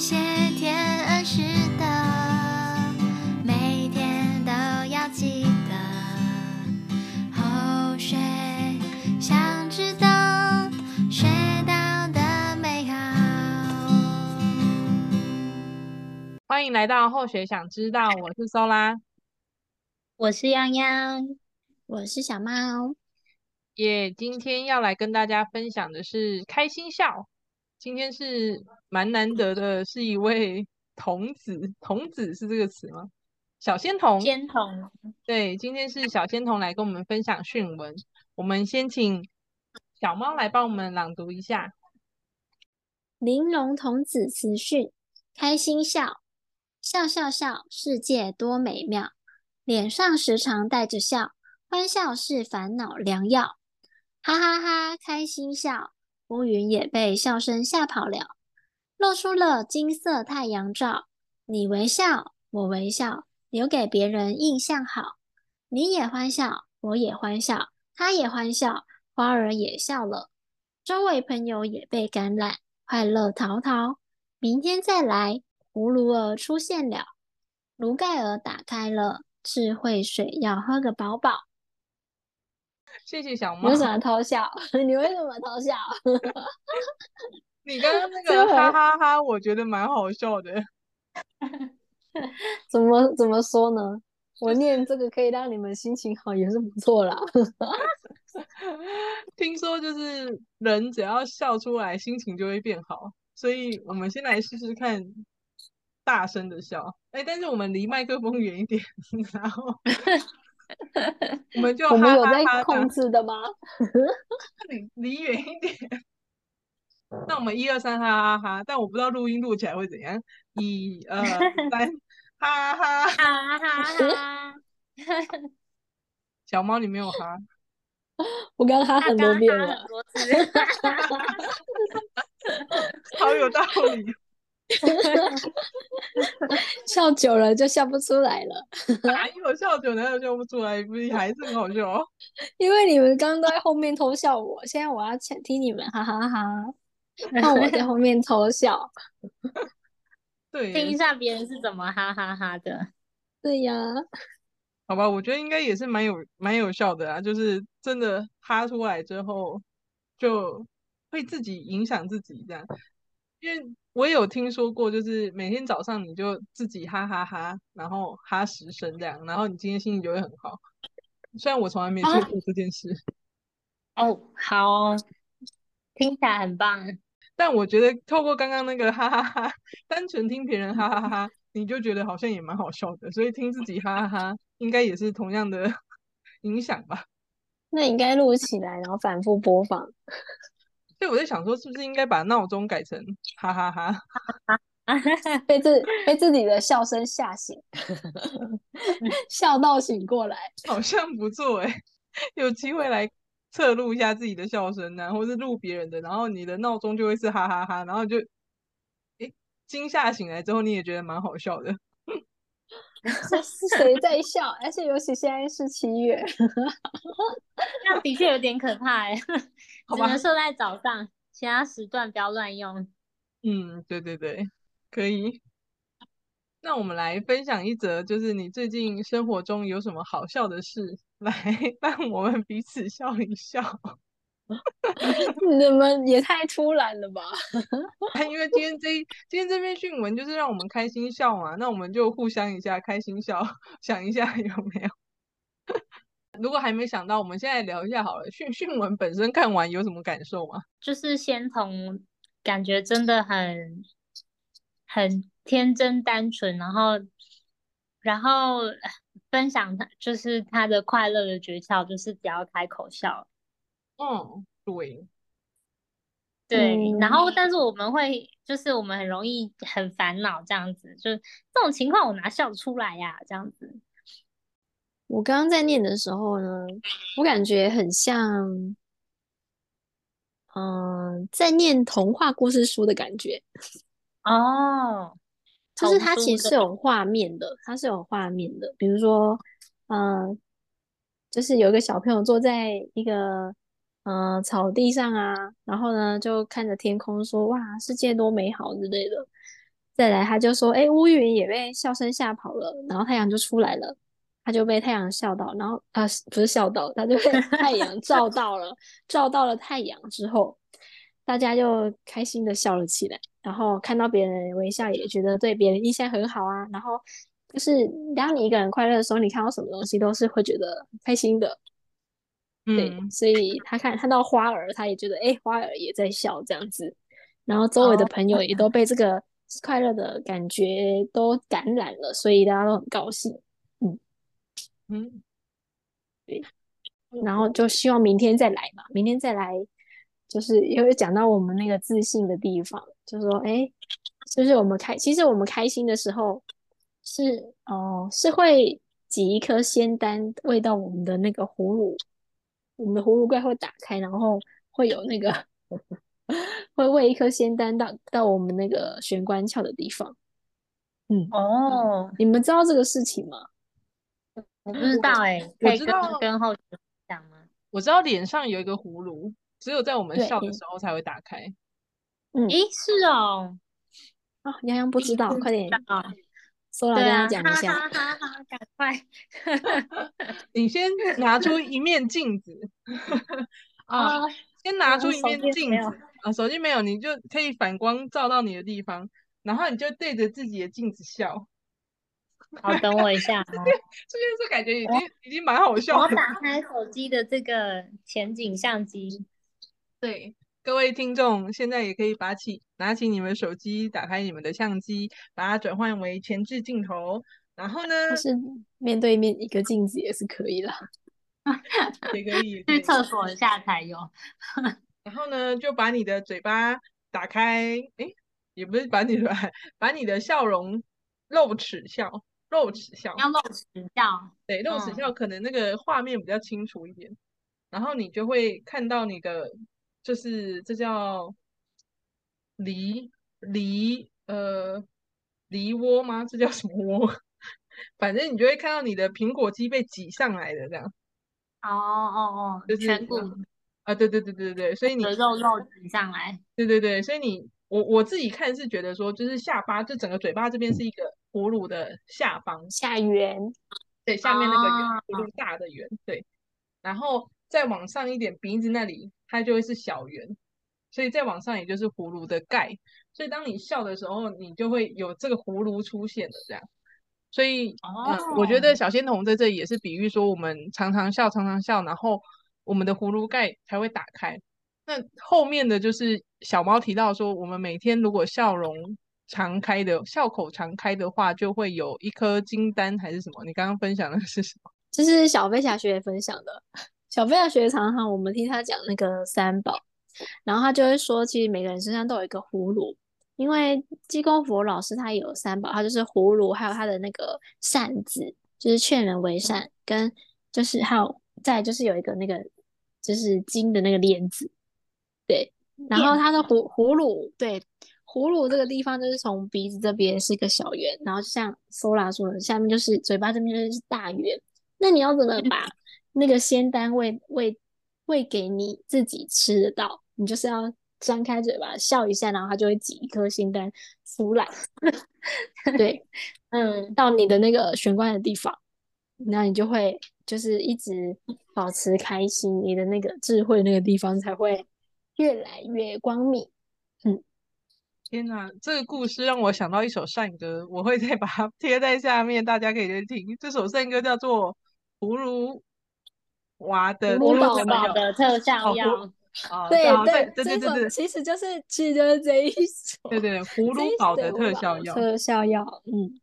谢天恩师的，每天都要记得。后学想知道，学到的美好。欢迎来到后学想知道，我是苏拉，我是泱泱，我是小猫。耶，yeah, 今天要来跟大家分享的是开心笑。今天是蛮难得的，是一位童子，童子是这个词吗？小仙童，仙童。对，今天是小仙童来跟我们分享训文。我们先请小猫来帮我们朗读一下。玲珑童子词训：开心笑，笑笑笑，世界多美妙。脸上时常带着笑，欢笑是烦恼良药。哈哈哈，开心笑。乌云也被笑声吓跑了，露出了金色太阳照。你微笑，我微笑，留给别人印象好。你也欢笑，我也欢笑，他也欢笑，花儿也笑了。周围朋友也被感染，快乐淘淘。明天再来，葫芦儿出现了，炉盖儿打开了，智慧水要喝个饱饱。谢谢小猫。为什么 偷笑？你为什么偷笑？你刚刚那个哈哈哈哈，我觉得蛮好笑的。怎么怎么说呢？我念这个可以让你们心情好，也是不错啦。听说就是人只要笑出来，心情就会变好。所以我们先来试试看，大声的笑。哎，但是我们离麦克风远一点，然后。我们就哈哈哈哈，我们有在控制的吗？离离远一点。那我们一二三哈哈哈，但我不知道录音录起来会怎样。一二三，哈哈哈哈哈！小猫，你没有哈？我刚哈很多遍了，好有道理。笑久了就笑不出来了。哪有笑久了就笑不出来？不是还是很好笑？因为你们刚刚都在后面偷笑我，现在我要听听你们哈哈哈哈，那我在后面偷笑。对，听一下别人是怎么哈哈哈的。对呀，好吧，我觉得应该也是蛮有蛮有效的啊，就是真的哈出来之后，就会自己影响自己这样，因为。我也有听说过，就是每天早上你就自己哈哈哈，然后哈十声这样，然后你今天心情就会很好。虽然我从来没做过这件事。啊、哦，好，听起来很棒。但我觉得透过刚刚那个哈哈哈，单纯听别人哈哈哈，你就觉得好像也蛮好笑的，所以听自己哈哈哈，应该也是同样的 影响吧？那应该录起来，然后反复播放。所以我在想说，是不是应该把闹钟改成哈哈哈，被自被自己的笑声吓醒，笑到醒过来，好像不错哎。有机会来测录一下自己的笑声呢，或是录别人的，然后你的闹钟就会是哈哈哈，然后就诶惊吓醒来之后，你也觉得蛮好笑的。是谁在笑？而且尤其现在是七月，那的确有点可怕哎。只能设在早上，其他时段不要乱用。嗯，对对对，可以。那我们来分享一则，就是你最近生活中有什么好笑的事，来 让我们彼此笑一笑。你们也太突然了吧？因为今天这今天这篇讯文就是让我们开心笑嘛，那我们就互相一下开心笑，想一下有没有。如果还没想到，我们现在聊一下好了。训训文本身看完有什么感受吗？就是先从感觉真的很很天真单纯，然后然后分享他就是他的快乐的诀窍，就是只要开口笑。嗯，对，对。嗯、然后，但是我们会就是我们很容易很烦恼这样子，就这种情况我哪笑得出来呀？这样子。我刚刚在念的时候呢，我感觉很像，嗯、呃，在念童话故事书的感觉。哦，就是它其实是有画面的，它是有画面的。比如说，嗯、呃，就是有一个小朋友坐在一个，嗯、呃，草地上啊，然后呢，就看着天空说：“哇，世界多美好之类的。”再来他就说，哎，乌云也被笑声吓跑了，然后太阳就出来了，他就被太阳笑到，然后啊不是笑到，他就被 太阳照到了，照到了太阳之后，大家就开心的笑了起来，然后看到别人微笑，也觉得对别人印象很好啊，然后就是当你一个人快乐的时候，你看到什么东西都是会觉得开心的。对，嗯，所以他看看到花儿，他也觉得哎，花儿也在笑这样子，然后周围的朋友也都被这个快乐的感觉都感染了，所以大家都很高兴。嗯嗯，对，然后就希望明天再来嘛，明天再来，就是因为讲到我们那个自信的地方，就说哎，就是我们开，其实我们开心的时候是哦，是会挤一颗仙丹喂到我们的那个葫芦。我们的葫芦怪会打开，然后会有那个 会喂一颗仙丹到到我们那个玄关窍的地方。嗯哦，你们知道这个事情吗？我不知道哎、欸，可以跟跟后讲吗？我知道脸上有一个葫芦，只有在我们笑的时候才会打开。嗯，咦，是哦。啊，洋洋不知道，快点啊！说来跟他讲一下，哈哈哈，赶快！你先拿出一面镜子 啊，先拿出一面镜子啊，手机没有，你就可以反光照到你的地方，然后你就对着自己的镜子笑。好，等我一下。这件事感觉已经已经蛮好笑的。我打开手机的这个前景相机，对。各位听众，现在也可以把起拿起你们手机，打开你们的相机，把它转换为前置镜头。然后呢，是面对面一个镜子也是可以的，也可以 去厕所一下才有。然后呢，就把你的嘴巴打开，诶，也不是把你的把你的笑容露齿笑，露齿笑，要露齿笑，对，露齿笑可能那个画面比较清楚一点，嗯、然后你就会看到你的。就是这叫梨梨呃梨窝吗？这叫什么窝？反正你就会看到你的苹果肌被挤上来的这样。哦哦哦，就是颧骨啊，对对对对对，所以你的肉肉挤上来。对对对，所以你我我自己看是觉得说，就是下巴就整个嘴巴这边是一个葫芦的下方下缘，对，下面那个圆葫芦大的圆，对，然后再往上一点鼻子那里。它就会是小圆，所以再往上也就是葫芦的盖，所以当你笑的时候，你就会有这个葫芦出现的这样。所以，我觉得小仙童在这里也是比喻说，我们常常笑，常常笑，然后我们的葫芦盖才会打开。那后面的就是小猫提到说，我们每天如果笑容常开的，笑口常开的话，就会有一颗金丹还是什么？你刚刚分享的是什么？这是小飞侠学分享的。小飞侠学常常我们听他讲那个三宝，然后他就会说，其实每个人身上都有一个葫芦，因为济公佛老师他有三宝，他就是葫芦，还有他的那个扇子，就是劝人为善，跟就是还有再就是有一个那个就是金的那个链子，对，然后他的葫葫芦，对，葫芦这个地方就是从鼻子这边是一个小圆，然后就像 Sola 说的，下面就是嘴巴这边就是大圆，那你要怎么把？那个仙丹喂喂喂给你自己吃得到，你就是要张开嘴巴笑一下，然后它就会挤一颗仙丹出来。对，嗯，到你的那个玄关的地方，那你就会就是一直保持开心，你的那个智慧那个地方才会越来越光明。嗯，天哪，这个故事让我想到一首善歌，我会再把它 贴在下面，大家可以去听。这首善歌叫做《葫芦》。娃的葫芦宝的特效药，对对对对对，其实就是其实就是这一首，对对，葫芦宝的特效药，特效药，嗯，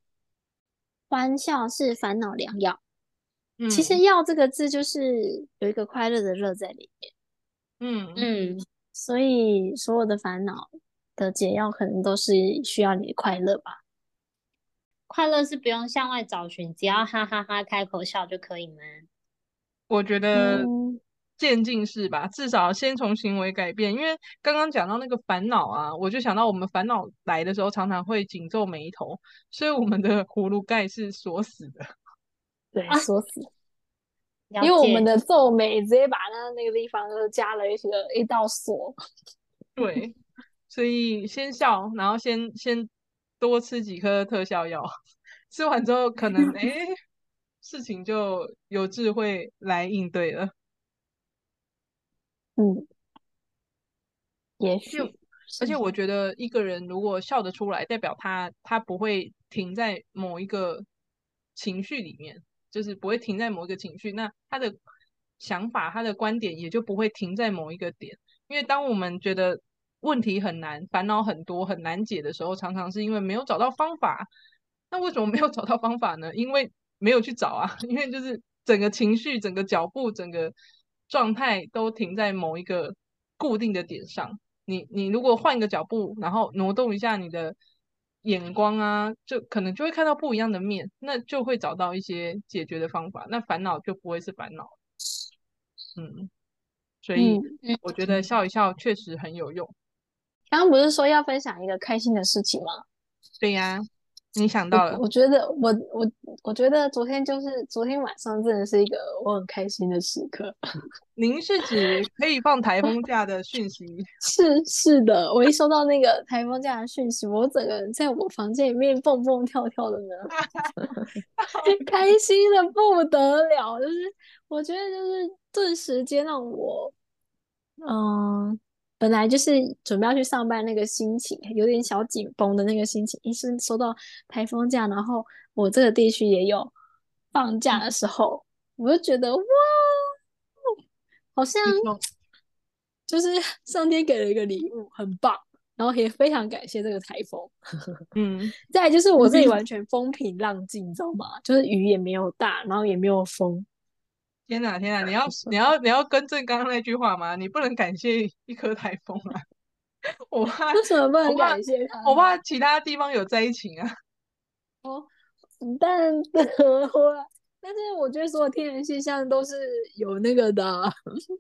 欢笑是烦恼良药，嗯，其实“药”这个字就是有一个快乐的“乐”在里面，嗯嗯，所以所有的烦恼的解药可能都是需要你的快乐吧？快乐是不用向外找寻，只要哈哈哈开口笑就可以吗？我觉得渐进式吧，嗯，至少先从行为改变。因为刚刚讲到那个烦恼啊，我就想到我们烦恼来的时候，常常会紧皱眉头，所以我们的葫芦盖是锁死的。对，锁死。因为我们的皱眉直接把那那个地方就加了一个一道锁。对，所以先笑，然后先先多吃几颗特效药，吃完之后可能哎、欸，事情就有智慧来应对了。嗯，也许，而且我觉得一个人如果笑得出来，代表他他不会停在某一个情绪里面，就是不会停在某一个情绪，那他的想法、他的观点也就不会停在某一个点。因为当我们觉得问题很难、烦恼很多、很难解的时候，常常是因为没有找到方法。那为什么没有找到方法呢？因为没有去找啊，因为就是整个情绪、整个脚步、整个。状态都停在某一个固定的点上，你你如果换一个脚步，然后挪动一下你的眼光啊，就可能就会看到不一样的面，那就会找到一些解决的方法，那烦恼就不会是烦恼。嗯，所以我觉得笑一笑确实很有用。刚刚不是说要分享一个开心的事情吗？对呀。你想到了？我，我觉得我我我觉得昨天就是昨天晚上真的是一个我很开心的时刻。您是指可以放台风假的讯息？是是的，我一收到那个台风假的讯息，我整个人在我房间里面蹦蹦跳跳的呢，开心的不得了。就是我觉得就是顿时间让我，嗯。本来就是准备要去上班那个心情，有点小紧绷的那个心情，一是收到台风假，然后我这个地区也有放假的时候，嗯、我就觉得哇，好像就是 上天给了一个礼物，很棒，然后也非常感谢这个台风。嗯，再来就是我自己完全风平浪静，你知道吗？就是雨也没有大，然后也没有风。天哪，天哪！你要 你要你要更正刚刚那句话吗？你不能感谢一颗台风啊！我怕为什么不能感谢他？我怕其他地方有灾情啊！哦，但 的话，但是我觉得所有天然现象都是有那个的，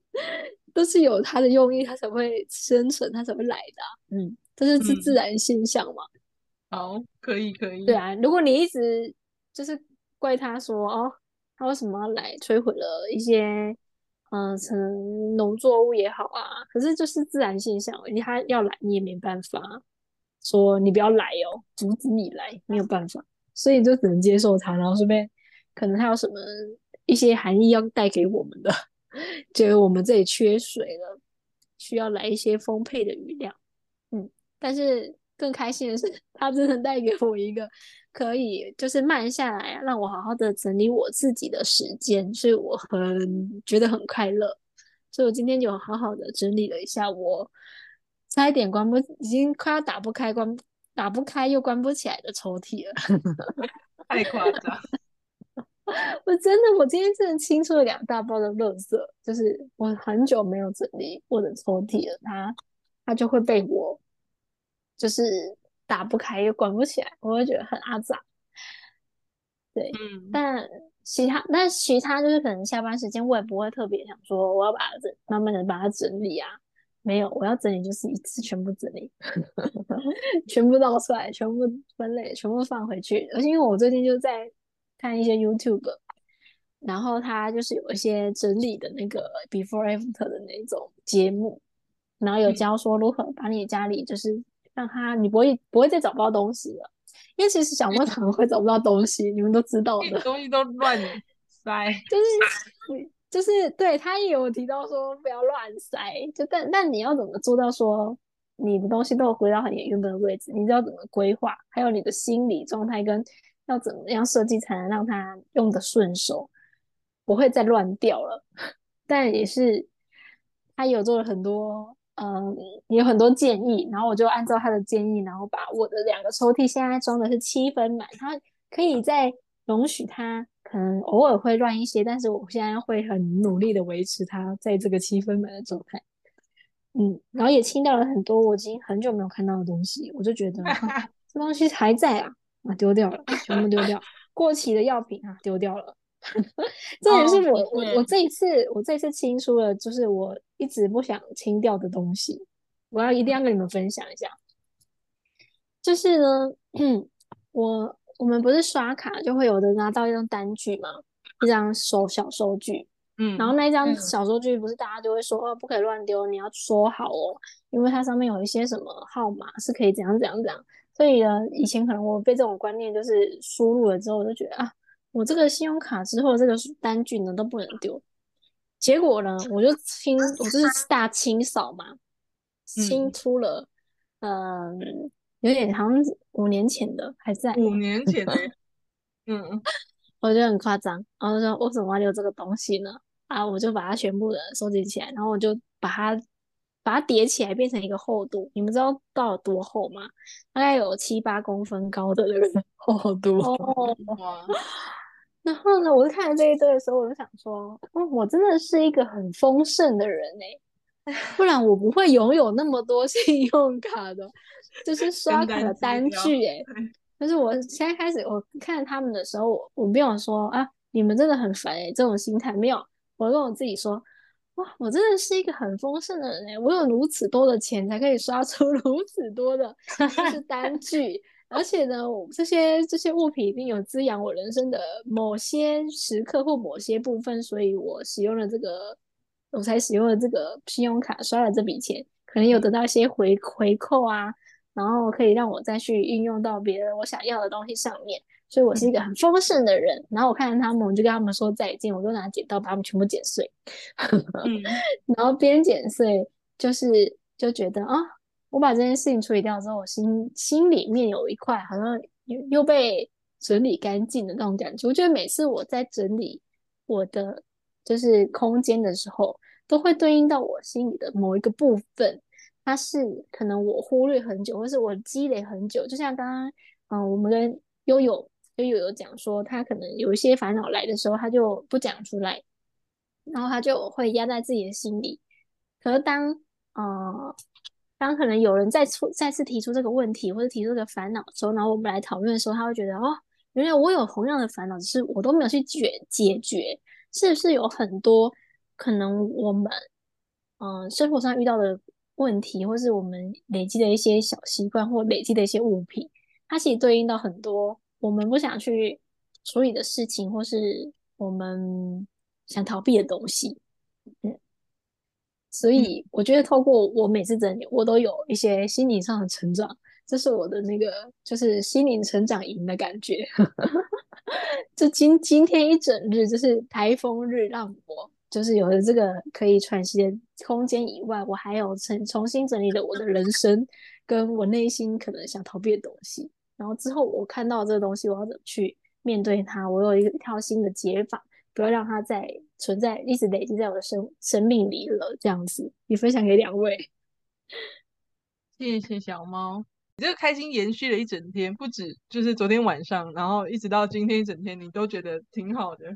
都是有它的用意，它才会生存，它才会来的。嗯，这是自自然现象嘛。嗯、好，可以可以。对啊，如果你一直就是怪他说哦。他为什么要来摧毁了一些，嗯、呃，可能农作物也好啊？可是就是自然现象，你他要来你也没办法，说你不要来哦，阻止你来没有办法，所以就只能接受它。然后顺便，可能他有什么一些含义要带给我们的，觉得我们这里缺水了，需要来一些丰沛的雨量。嗯，但是更开心的是，他真的带给我一个。可以，就是慢下来，让我好好的整理我自己的时间，所以我很觉得很快乐。所以我今天就好好的整理了一下我差一点关不，已经快要打不开关打不开又关不起来的抽屉了，太夸张！我真的，我今天真的清出了两大包的垃圾，就是我很久没有整理我的抽屉了，它它就会被我就是。打不开又关不起来，我会觉得很阿杂。对，嗯，但其他，但其他就是可能下班时间我也不会特别想说我要把它整，慢慢的把它整理啊。没有，我要整理就是一次全部整理，全部倒出来，全部分类，全部放回去。而且因为我最近就在看一些 YouTube，然后它就是有一些整理的那个 Before After 的那种节目，然后有教说如何把你家里就是。让他，你不会不会再找不到东西了，因为其实小莫常会找不到东西，你们都知道的，东西都乱塞，就是就是对他也有提到说不要乱塞，就但但你要怎么做到说你的东西都有回到很原本的位置？你知道怎么规划，还有你的心理状态跟要怎么样设计才能让它用的顺手，不会再乱掉了。但也是他有做了很多。嗯，有很多建议，然后我就按照他的建议，然后把我的两个抽屉现在装的是七分满，他可以再容许它可能偶尔会乱一些，但是我现在会很努力的维持它在这个七分满的状态。嗯，然后也清掉了很多我已经很久没有看到的东西，我就觉得、啊、这东西还在啊，啊丢掉了，全部丢掉，过期的药品啊丢掉了。这也是我、oh, 我我这一次我这一次清出了，就是我一直不想清掉的东西，我要一定要跟你们分享一下。就是呢，我我们不是刷卡就会有的拿到一张单据嘛，一张收小收据，嗯，然后那一张小收据不是大家就会说哦，不可以乱丢，你要说好哦，因为它上面有一些什么号码是可以怎样怎样怎样，所以呢，以前可能我被这种观念就是输入了之后，我就觉得啊，我这个信用卡之后这个单据呢都不能丢。结果呢，我就清，我就是大清扫嘛，清出了，嗯，嗯，有点好像五年前的还在。五年前的，嗯，我觉得很夸张。然后就说为什么要留这个东西呢？啊，我就把它全部的收集起来，然后我就把它把它叠起来，变成一个厚度。你们知道到底多厚吗？大概有七八公分高的那个厚度。哦然后呢，我就看了这一堆的时候，我就想说，哦，我真的是一个很丰盛的人哎，不然我不会拥有那么多 信用卡的，就是 刷卡的单据哎。就是我现在开始，我看他们的时候，我我没有说啊，你们真的很烦哎，这种心态没有。我跟我自己说，哇，我真的是一个很丰盛的人哎，我有如此多的钱才可以刷出如此多的就是单据。而且呢，这些这些物品一定有滋养我人生的某些时刻或某些部分，所以我使用了这个，我才使用了这个信用卡刷了这笔钱，可能有得到一些回回扣啊，然后可以让我再去运用到别人我想要的东西上面，所以我是一个很丰盛的人。然后我看见他们，我就跟他们说再见，我就拿剪刀把他们全部剪碎，嗯、然后边剪碎就是就觉得啊。我把这件事情处理掉之后，我心心里面有一块好像又又被整理干净的那种感觉。我觉得每次我在整理我的就是空间的时候，都会对应到我心里的某一个部分，它是可能我忽略很久，或是我积累很久。就像刚刚嗯，我们跟悠悠悠悠有讲说，他可能有一些烦恼来的时候，他就不讲出来，然后他就会压在自己的心里。可是当嗯。当可能有人再出再次提出这个问题，或者提出这个烦恼的时候，然后我们来讨论的时候，他会觉得哦，原来我有同样的烦恼，只是我都没有去解解决，是不是有很多可能我们嗯、生活上遇到的问题，或是我们累积的一些小习惯，或累积的一些物品，它其实对应到很多我们不想去处理的事情，或是我们想逃避的东西，嗯。所以我觉得透过我每次整理，我都有一些心理上的成长，这是我的那个就是心灵成长营的感觉。这今今天一整日就是台风日，让我就是有了这个可以喘息的空间以外，我还有重重新整理了我的人生，跟我内心可能想逃避的东西。然后之后我看到这个东西，我要怎么去面对它？我有一个一套新的解法。不要让它再存在，一直累积在我的生生命里了。这样子，也分享给两位。谢谢小猫，你这个开心延续了一整天，不止就是昨天晚上，然后一直到今天一整天，你都觉得挺好的，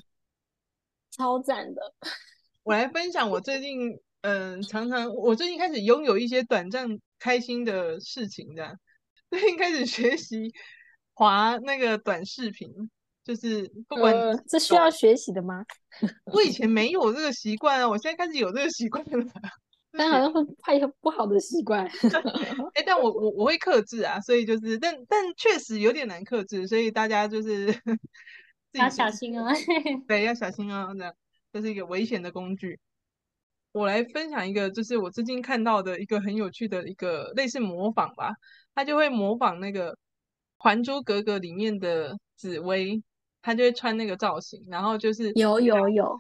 超赞的。我来分享我最近，嗯、呃，常常我最近开始拥有一些短暂开心的事情，这样 最近开始学习滑那个短视频。就是不管、呃、这需要学习的吗？我以前没有这个习惯啊，我现在开始有这个习惯了。但好像会怕一个不好的习惯。哎、欸，但我我我会克制啊，所以就是，但但确实有点难克制，所以大家就是 要小心哦。对，要小心哦，这样这是一个危险的工具。我来分享一个，就是我最近看到的一个很有趣的一个类似模仿吧，他就会模仿那个《还珠格格》里面的紫薇。他就会穿那个造型，然后就是有有有，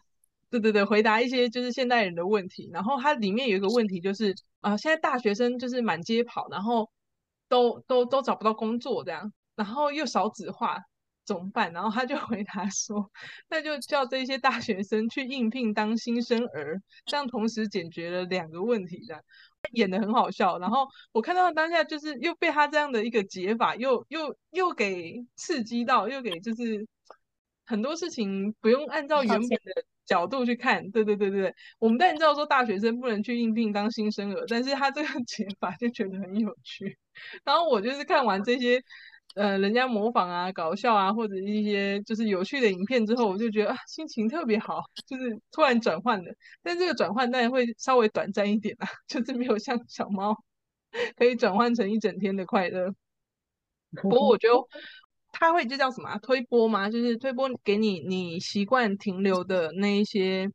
对对对，回答一些就是现代人的问题。然后它里面有一个问题就是啊、呃，现在大学生就是满街跑，然后都都都找不到工作这样，然后又少子化怎么办？然后他就 回答说，那就叫这些大学生去应聘当新生儿，这样同时解决了两个问题这样。演的很好笑，然后我看到当下就是又被他这样的一个解法，又又又给刺激到，又给就是很多事情不用按照原本的角度去看，对对对对，我们当然知道说大学生不能去应聘当新生儿，但是他这个 解法就觉得很有趣，然后我就是看完这些。呃，人家模仿啊、搞笑啊，或者一些就是有趣的影片之后，我就觉得啊，心情特别好，就是突然转换的。但这个转换当然会稍微短暂一点啊，就是没有像小猫可以转换成一整天的快乐。不过我觉得它会就叫什么啊？推波吗？就是推波给你你习惯停留的那一些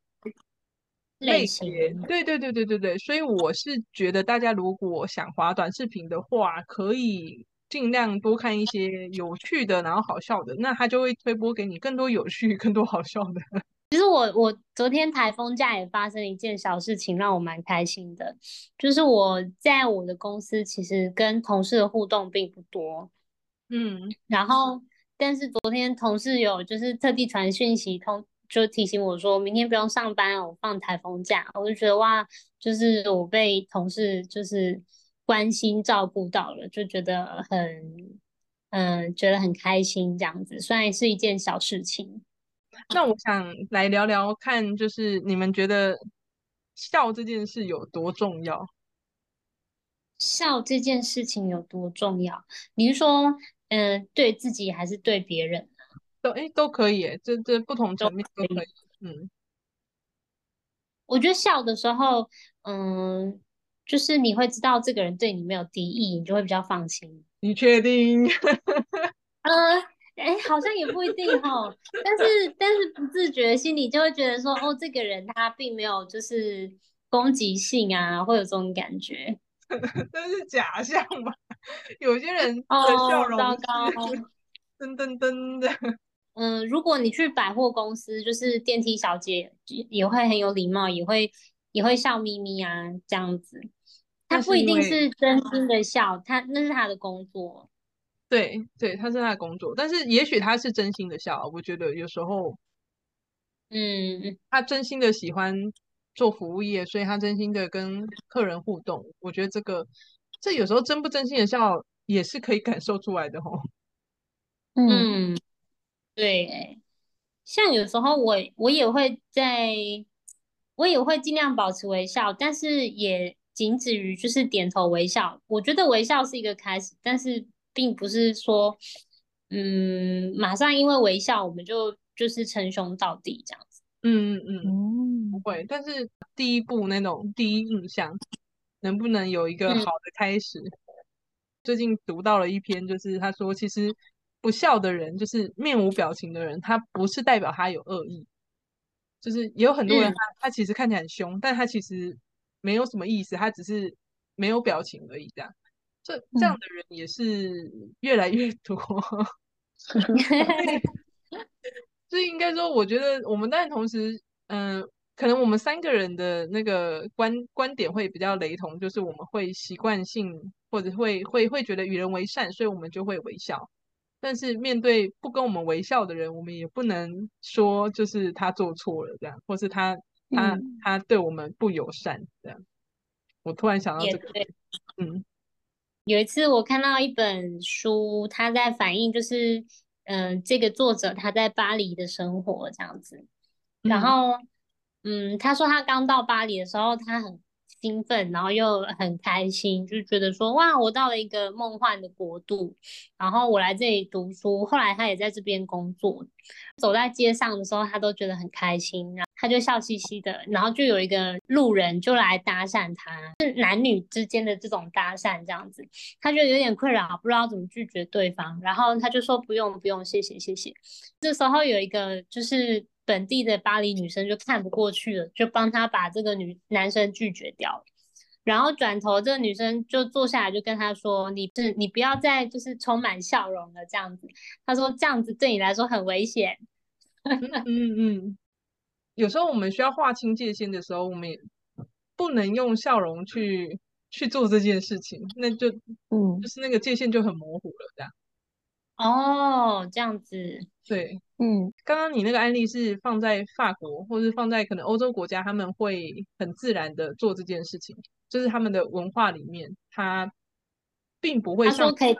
类型。对对对对对对。所以我是觉得大家如果想滑短视频的话，可以。尽量多看一些有趣的，然后好笑的，那他就会推播给你更多有趣、更多好笑的。其实我我昨天台风假也发生一件小事情，让我蛮开心的，就是我在我的公司其实跟同事的互动并不多，嗯，然后但是昨天同事有就是特地传讯息通，就提醒我说明天不用上班，我放台风假，我就觉得哇，就是我被同事就是关心照顾到了，就觉得很嗯觉得很开心这样子，虽然是一件小事情。那我想来聊聊看，就是你们觉得笑这件事有多重要？笑这件事情有多重要？你是说，嗯、呃，对自己还是对别人？都哎都可以，哎，这这不同层面都可以。嗯，我觉得笑的时候，嗯，就是你会知道这个人对你没有敌意，你就会比较放心。你确定？呃。哎，好像也不一定哦，但是但是不自觉心里就会觉得说，哦，这个人他并没有就是攻击性啊，会有这种感觉。这是假象吧？有些人的笑容是噔噔噔的。嗯，如果你去百货公司，就是电梯小姐也会很有礼貌，也会也会笑眯眯啊，这样子。他不一定是真心的笑，他那是他的工作。对对，他是他的工作，但是也许他是真心的笑。我觉得有时候，嗯，他真心的喜欢做服务业，所以他真心的跟客人互动。我觉得这个，这有时候真不真心的笑也是可以感受出来的哦。嗯，对，像有时候我我也会在，我也会尽量保持微笑，但是也仅止于就是点头微笑。我觉得微笑是一个开始，但是。并不是说，嗯，马上因为微笑我们就就是称兄道弟这样子。嗯嗯嗯，不会。但是第一步那种第一印象，能不能有一个好的开始？嗯、最近读到了一篇，就是他说，其实不笑的人，就是面无表情的人，他不是代表他有恶意。就是也有很多人他，他、嗯、他其实看起来很凶，但他其实没有什么意思，他只是没有表情而已，这样。这这样的人也是越来越多，所以应该说，我觉得我们当然同时，嗯、呃，可能我们三个人的那个观观点会比较雷同，就是我们会习惯性或者会会会觉得与人为善，所以我们就会微笑。但是面对不跟我们微笑的人，我们也不能说就是他做错了这样，或是他他、嗯、他对我们不友善这样。我突然想到这个，嗯。有一次我看到一本书，他在反映就是，嗯、呃，这个作者他在巴黎的生活这样子，然后，嗯，嗯，他说他刚到巴黎的时候，他很兴奋，然后又很开心，就觉得说哇，我到了一个梦幻的国度，然后我来这里读书，后来他也在这边工作，走在街上的时候，他都觉得很开心。然后他就笑嘻嘻的，然后就有一个路人就来搭讪他，是男女之间的这种搭讪这样子，他就有点困扰，不知道怎么拒绝对方，然后他就说不用不用，谢谢谢谢。这时候有一个就是本地的巴黎女生就看不过去了，就帮他把这个女男生拒绝掉了，然后转头这个女生就坐下来就跟他说，你是你不要再就是充满笑容了这样子，他说这样子对你来说很危险。嗯嗯。嗯有时候我们需要划清界限的时候，我们也不能用笑容去去做这件事情，那就嗯，就是那个界限就很模糊了，这样。哦，这样子，对，嗯，刚刚你那个案例是放在法国，或是放在可能欧洲国家，他们会很自然的做这件事情，就是他们的文化里面，他并不会说可以。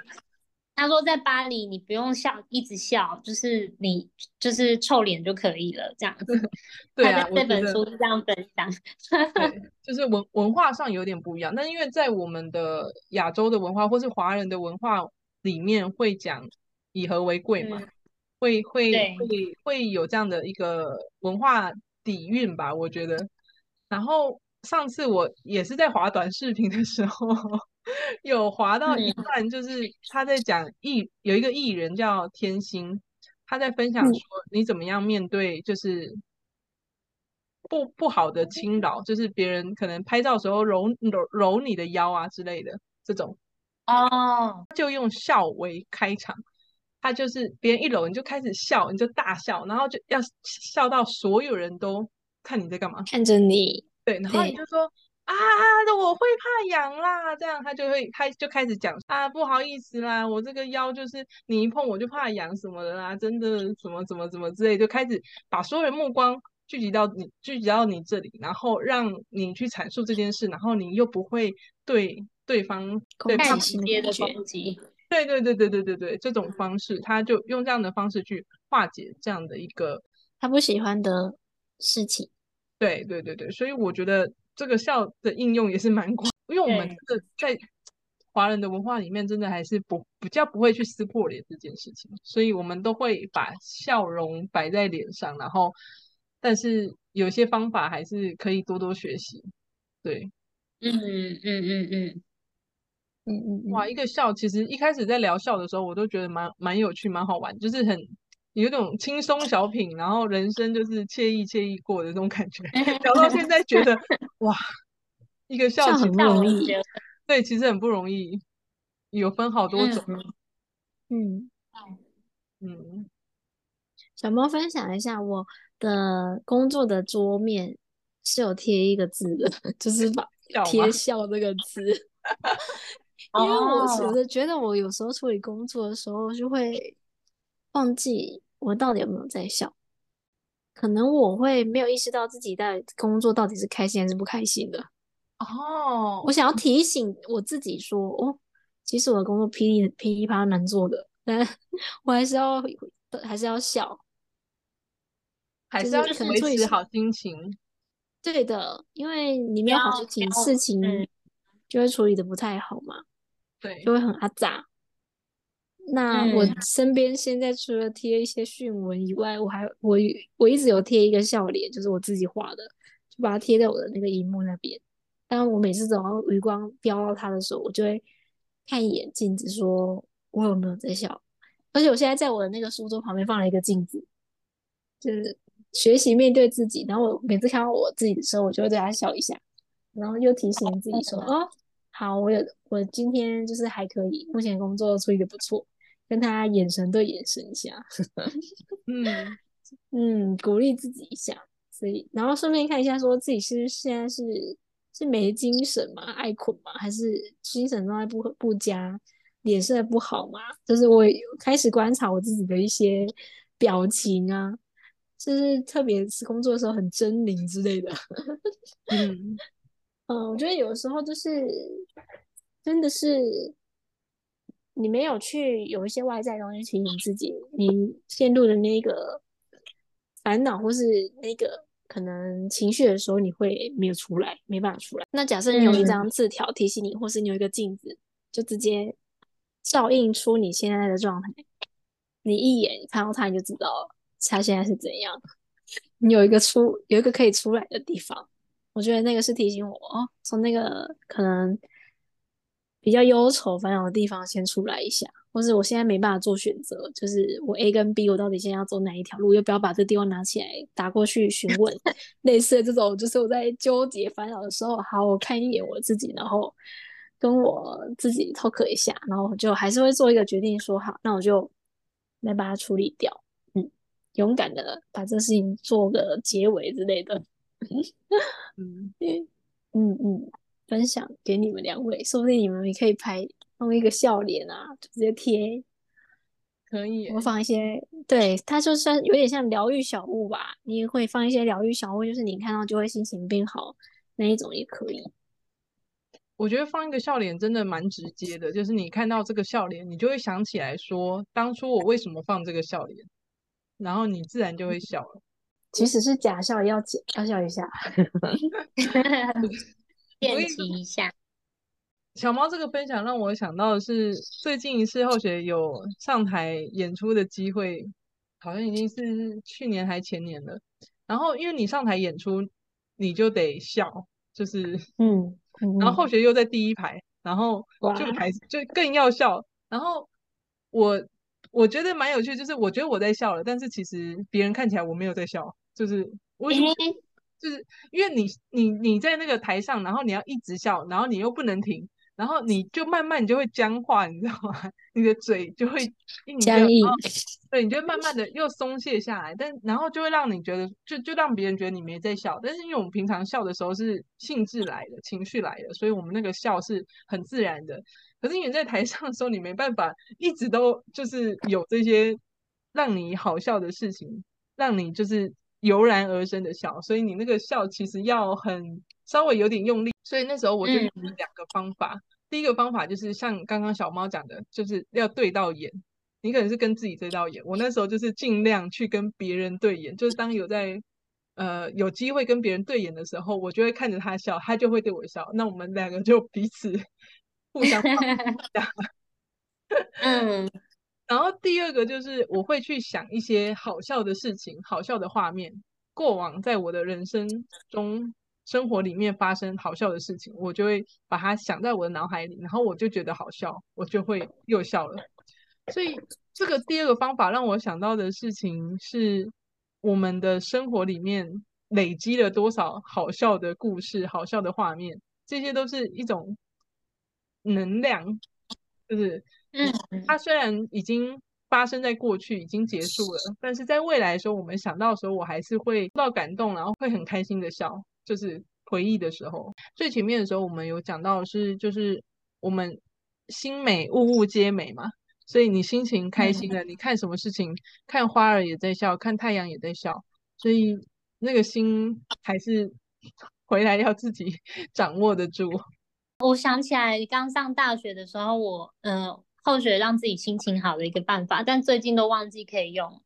他说，在巴黎你不用笑，一直笑，就是你就是臭脸就可以了，这样子。对啊，这本书是这样分享。对，就是文文化上有点不一样，但因为在我们的亚洲的文化或是华人的文化里面，会讲以和为贵嘛，嗯、会会会会有这样的一个文化底蕴吧，我觉得。然后上次我也是在滑短视频的时候。有滑到一段，就是他在讲艺，有一个艺人叫天心，他在分享说你怎么样面对就是不不好的侵扰，就是别人可能拍照的时候揉揉揉你的腰啊之类的这种，哦，就用笑为开场，他就是别人一搂你就开始笑，你就大笑，然后就要笑到所有人都看你在干嘛，看着你，对，然后你就说。啊，我会怕痒啦，这样他就会开就开始讲啊，不好意思啦，我这个腰就是你一碰我就怕痒什么的啦，真的什么什么什么之类，就开始把所有人目光聚集到你聚集到你这里，然后让你去阐述这件事，然后你又不会对对方对太直接的攻击，对对对对对对对，这种方式他就用这样的方式去化解这样的一个他不喜欢的事情，对对对对，所以我觉得。这个笑的应用也是蛮广，因为我们这个在华人的文化里面，真的还是不比较不会去撕破脸这件事情，所以我们都会把笑容摆在脸上，然后，但是有些方法还是可以多多学习。对，嗯嗯嗯嗯嗯嗯嗯嗯，哇，一个笑，其实一开始在聊笑的时候，我都觉得蛮蛮有趣，蛮好玩，就是很。有一种轻松小品，然后人生就是惬意惬意过的那种感觉。聊到现在觉得哇，一个笑很不容易，对，其实很不容易，有分好多种。嗯嗯，嗯，小猫分享一下，我的工作的桌面是有贴一个字的，就是把贴笑这个字，因为我觉得觉得我有时候处理工作的时候就会忘记。我到底有没有在笑？可能我会没有意识到自己在工作到底是开心还是不开心的。哦，我想要提醒我自己说，哦，其实我的工作噼里噼里啪啦难做的，但 我还是要还是要笑，还是要维持好心情。对的，因为你没有好心情，事情就会处理的不太好嘛。对，就会很阿杂。那我身边现在除了贴一些讯文以外，我还我我一直有贴一个笑脸，就是我自己画的，就把它贴在我的那个荧幕那边。当我每次早上余光飙到它的时候，我就会看一眼镜子，说我有没有在笑。而且我现在在我的那个书桌旁边放了一个镜子，就是学习面对自己。然后我每次看到我自己的时候，我就会对他笑一下，然后又提醒自己说：“哦，好，我有我今天就是还可以，目前工作处理的不错。”跟他眼神对眼神一下，嗯嗯，鼓励自己一下，所以然后顺便看一下，说自己是现在是是没精神吗？爱困吗？还是精神状态不不佳，脸色不好吗？就是我开始观察我自己的一些表情啊，就是特别是工作的时候很狰狞之类的，嗯嗯，我觉得有时候就是真的是。你没有去有一些外在的东西提醒自己，你陷入的那个烦恼或是那个可能情绪的时候，你会没有出来，没办法出来。那假设你有一张字条提醒你，嗯、或是你有一个镜子，就直接照映出你现在的状态，你一眼看到它，你就知道它现在是怎样。你有一个出，有一个可以出来的地方，我觉得那个是提醒我哦，从那个可能。比较忧愁烦恼的地方先出来一下，或是我现在没办法做选择，就是我 A 跟 B，我到底现在要走哪一条路？又不要把这个地方拿起来打过去询问，类似的这种，就是我在纠结烦恼的时候，好，我看一眼我自己，然后跟我自己 talk 一下，然后就还是会做一个决定，说好，那我就来把它处理掉，嗯，勇敢的把这事情做个结尾之类的，嗯 嗯嗯。嗯分享给你们两位，说不定你们也可以拍弄一个笑脸啊，就直接贴，可以我放一些，对，它就算有点像疗愈小物吧。你也会放一些疗愈小物，就是你看到就会心情变好那一种也可以。我觉得放一个笑脸真的蛮直接的，就是你看到这个笑脸，你就会想起来说，当初我为什么放这个笑脸，然后你自然就会笑了。即使是假笑，也要要笑一下。练习一下，小猫这个分享让我想到的是，最近一次后学有上台演出的机会，好像已经是去年还前年了。然后因为你上台演出，你就得笑，就是嗯，嗯，然后后学又在第一排，然后就还就更要笑。然后我我觉得蛮有趣，就是我觉得我在笑了，但是其实别人看起来我没有在笑，就是我。就是因为你你你在那个台上，然后你要一直笑，然后你又不能停，然后你就慢慢你就会僵化，你知道吗？你的嘴就会硬僵硬，对，你就慢慢的又松懈下来，但然后就会让你觉得，就就让别人觉得你没在笑。但是因为我们平常笑的时候是兴致来的，情绪来的，所以我们那个笑是很自然的。可是因为你在台上的时候，你没办法一直都就是有这些让你好笑的事情，让你就是油然而生的笑，所以你那个笑其实要很稍微有点用力。所以那时候我就用了两个方法。嗯第一个方法就是像刚刚小猫讲的，就是要对到眼。你可能是跟自己对到眼，我那时候就是尽量去跟别人对眼。就是当有在呃有机会跟别人对眼的时候，我就会看着他笑，他就会对我笑。那我们两个就彼此 互相。嗯。然后第二个就是我会去想一些好笑的事情、好笑的画面，过往在我的人生中。生活里面发生好笑的事情，我就会把它想在我的脑海里，然后我就觉得好笑，我就会又笑了。所以这个第二个方法让我想到的事情是，我们的生活里面累积了多少好笑的故事、好笑的画面，这些都是一种能量，就是嗯，它虽然已经发生在过去，已经结束了，但是在未来的时候，我们想到的时候，我还是会受到感动，然后会很开心的笑。就是回忆的时候，最前面的时候，我们有讲到的是，就是我们心美，物物皆美嘛。所以你心情开心了，嗯、你看什么事情，看花儿也在笑，看太阳也在笑。所以那个心还是回来要自己 掌握得住。我想起来，刚上大学的时候，我嗯、呃，后学让自己心情好的一个办法，但最近都忘记可以用。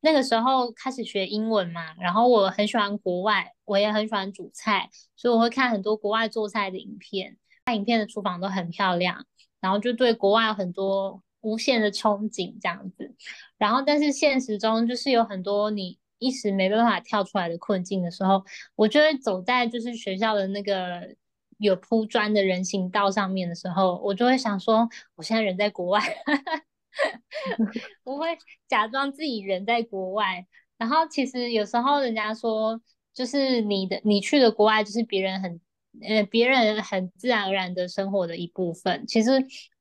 那个时候开始学英文嘛，然后我很喜欢国外，我也很喜欢煮菜，所以我会看很多国外做菜的影片，看影片的厨房都很漂亮，然后就对国外有很多无限的憧憬这样子。然后但是现实中就是有很多你一时没办法跳出来的困境的时候，我就会走在就是学校的那个有铺砖的人行道上面的时候，我就会想说，我现在人在国外。我会假装自己人在国外，然后其实有时候人家说，就是你的你去的国外，就是别人很呃别人很自然而然的生活的一部分。其实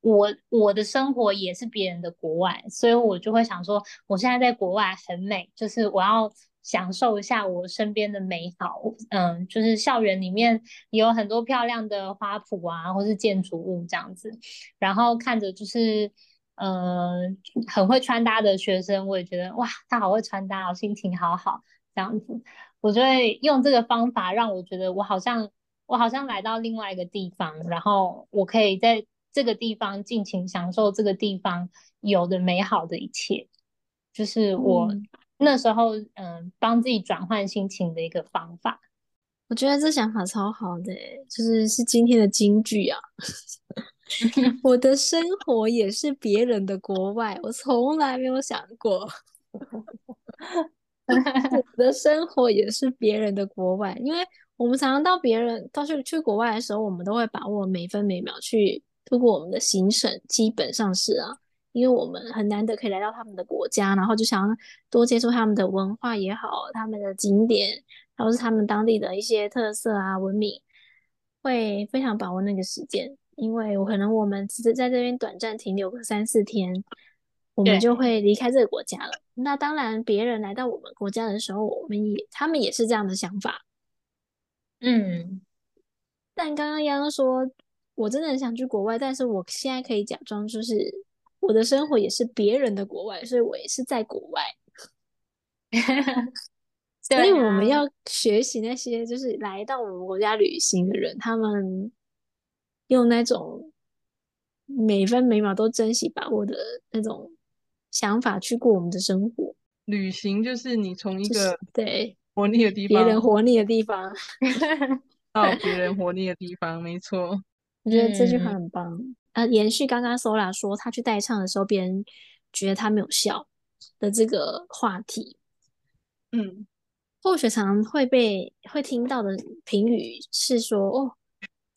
我我的生活也是别人的国外，所以我就会想说，我现在在国外很美，就是我要享受一下我身边的美好。嗯，就是校园里面有很多漂亮的花圃啊，或是建筑物这样子，然后看着就是。呃，很会穿搭的学生，我也觉得哇，他好会穿搭，心情好好，这样子，我就会用这个方法，让我觉得我好像我好像来到另外一个地方，然后我可以在这个地方尽情享受这个地方有的美好的一切，就是我那时候嗯、帮自己转换心情的一个方法。我觉得这想法超好的，就是是今天的金句啊。我的生活也是别人的国外，我从来没有想过。我的生活也是别人的国外，因为我们常常到别人到去去国外的时候，我们都会把握每分每秒去度过我们的行程，基本上是啊，因为我们很难得可以来到他们的国家，然后就想要多接触他们的文化也好，他们的景点，然后是他们当地的一些特色啊、文明，会非常把握那个时间。因为我可能我们只是在这边短暂停留个三四天，我们就会离开这个国家了。那当然，别人来到我们国家的时候，我们也他们也是这样的想法。嗯，但刚刚央央说，我真的很想去国外，但是我现在可以假装，就是我的生活也是别人的国外，所以我也是在国外。所以我们要学习那些就是来到我们国家旅行的人，他们。用那种每分每秒都珍惜把握的那种想法去过我们的生活。旅行就是你从一个、就是、对活腻的地方，别人活腻的地方，到别人 活腻的地方，没错。我觉得这句话很棒。嗯、啊，延续刚刚 Sola 说他去代唱的时候，别人觉得他没有笑的这个话题。嗯，或许常会被会听到的评语是说哦。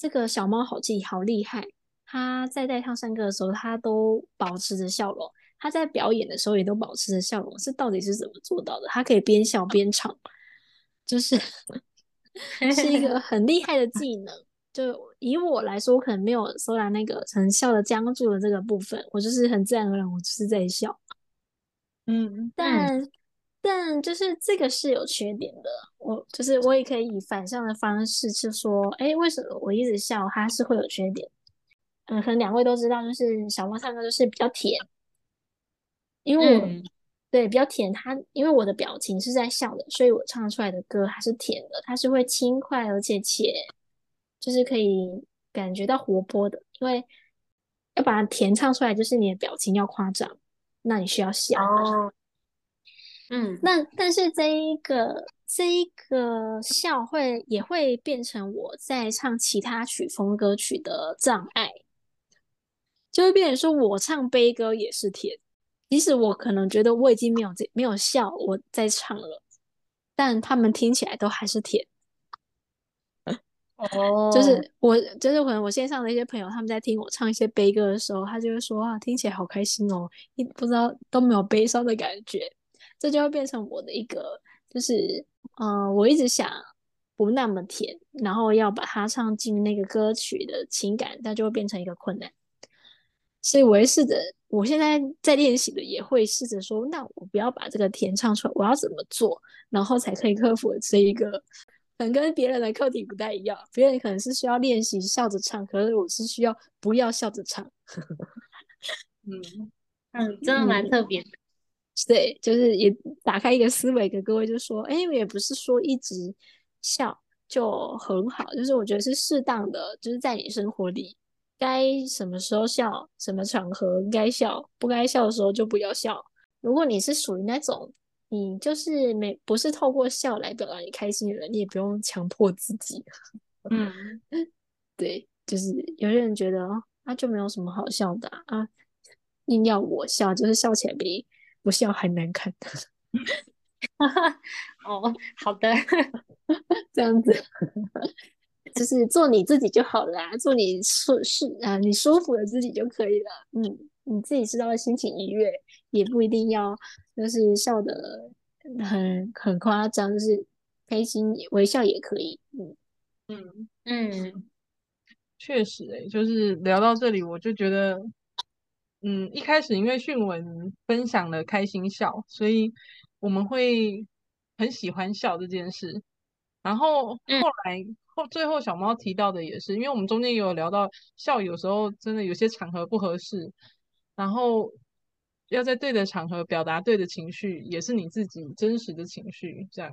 这个小猫好记，好厉害！他在带唱唱歌的时候，他都保持着笑容；他在表演的时候，也都保持着笑容。是到底是怎么做到的？他可以边笑边唱，就是 是一个很厉害的技能。就以我来说，我可能没有收到那个成笑的僵住的这个部分，我就是很自然而然，我就是在笑。嗯，但、嗯、但就是这个是有缺点的，我就是我也可以以反向的方式去说，哎，为什么我一直笑，它是会有缺点？嗯，可能两位都知道，就是小猫唱歌就是比较甜，因为我、嗯、对比较甜，它因为我的表情是在笑的，所以我唱出来的歌还是甜的，它是会轻快而且且就是可以感觉到活泼的，因为要把它甜唱出来，就是你的表情要夸张，那你需要笑。哦，嗯，那但是这一个这一个笑会也会变成我在唱其他曲风歌曲的障碍。就会变成说，我唱悲歌也是甜，即使我可能觉得我已经没有这没有笑我在唱了，但他们听起来都还是甜。哦，就是我，就是可能我线上的一些朋友，他们在听我唱一些悲歌的时候，他就会说啊，听起来好开心哦，一不知道都没有悲伤的感觉，这就会变成我的一个，就是嗯、我一直想不那么甜，然后要把它唱进那个歌曲的情感，那就会变成一个困难。所以我会试着，我现在在练习的也会试着说，那我不要把这个甜唱出来，我要怎么做，然后才可以克服这一个，可能跟别人的课题不太一样。别人可能是需要练习笑着唱，可是我是需要不要笑着唱。嗯嗯，真的蛮特别的。对，就是也打开一个思维，给各位就说，哎，也不是说一直笑就很好，就是我觉得是适当的，就是在你生活里。该什么时候笑，什么场合该笑，不该笑的时候就不要笑。如果你是属于那种，你就是没不是透过笑来表达你开心的人，你也不用强迫自己。嗯，对，就是有些人觉得啊，就没有什么好笑的啊，啊，硬要我笑，就是笑起来比不笑还难看。哦，好的，这样子。就是做你自己就好啦，做你舒适啊，你舒服的自己就可以了。嗯，你自己知道的心情愉悦，也不一定要就是笑的很很夸张，就是开心微笑也可以。嗯嗯嗯，确实诶、欸，就是聊到这里，我就觉得，嗯，一开始因为讯文分享了开心笑，所以我们会很喜欢笑这件事，然后后来。嗯后最后小猫提到的也是，因为我们中间也有聊到笑，有时候真的有些场合不合适，然后要在对的场合表达对的情绪，也是你自己真实的情绪，这样。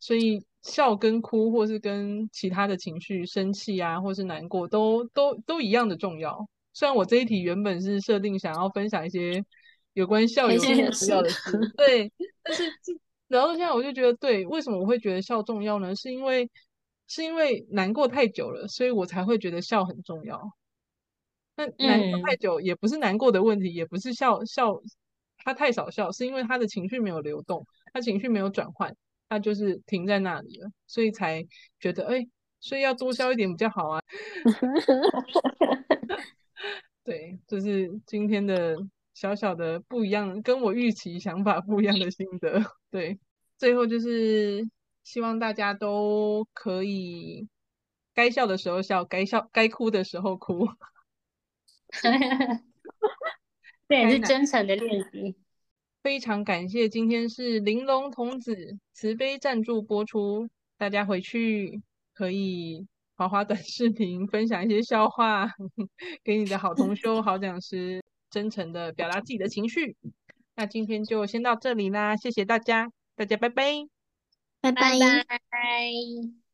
所以笑跟哭，或是跟其他的情绪，生气啊，或是难过，都都都一样的重要。虽然我这一题原本是设定想要分享一些有关笑有重要的事，对，但是聊到现在，我就觉得对，为什么我会觉得笑重要呢？是因为。是因为难过太久了，所以我才会觉得笑很重要。那难过太久也不是难过的问题，嗯、也不是笑笑他太少笑，是因为他的情绪没有流动，他情绪没有转换，他就是停在那里了，所以才觉得哎，所以要多笑一点比较好啊。对，就是今天的小小的不一样，跟我预期想法不一样的心得。对，最后就是。希望大家都可以该笑的时候笑，该笑该哭的时候哭。这也是真诚的练习。非常感谢，今天是玲珑童子慈悲赞助播出，大家回去可以滑滑短视频，分享一些笑话，给你的好同修、好讲师，真诚的表达自己的情绪。那今天就先到这里啦，谢谢大家，大家拜拜。拜拜。拜拜。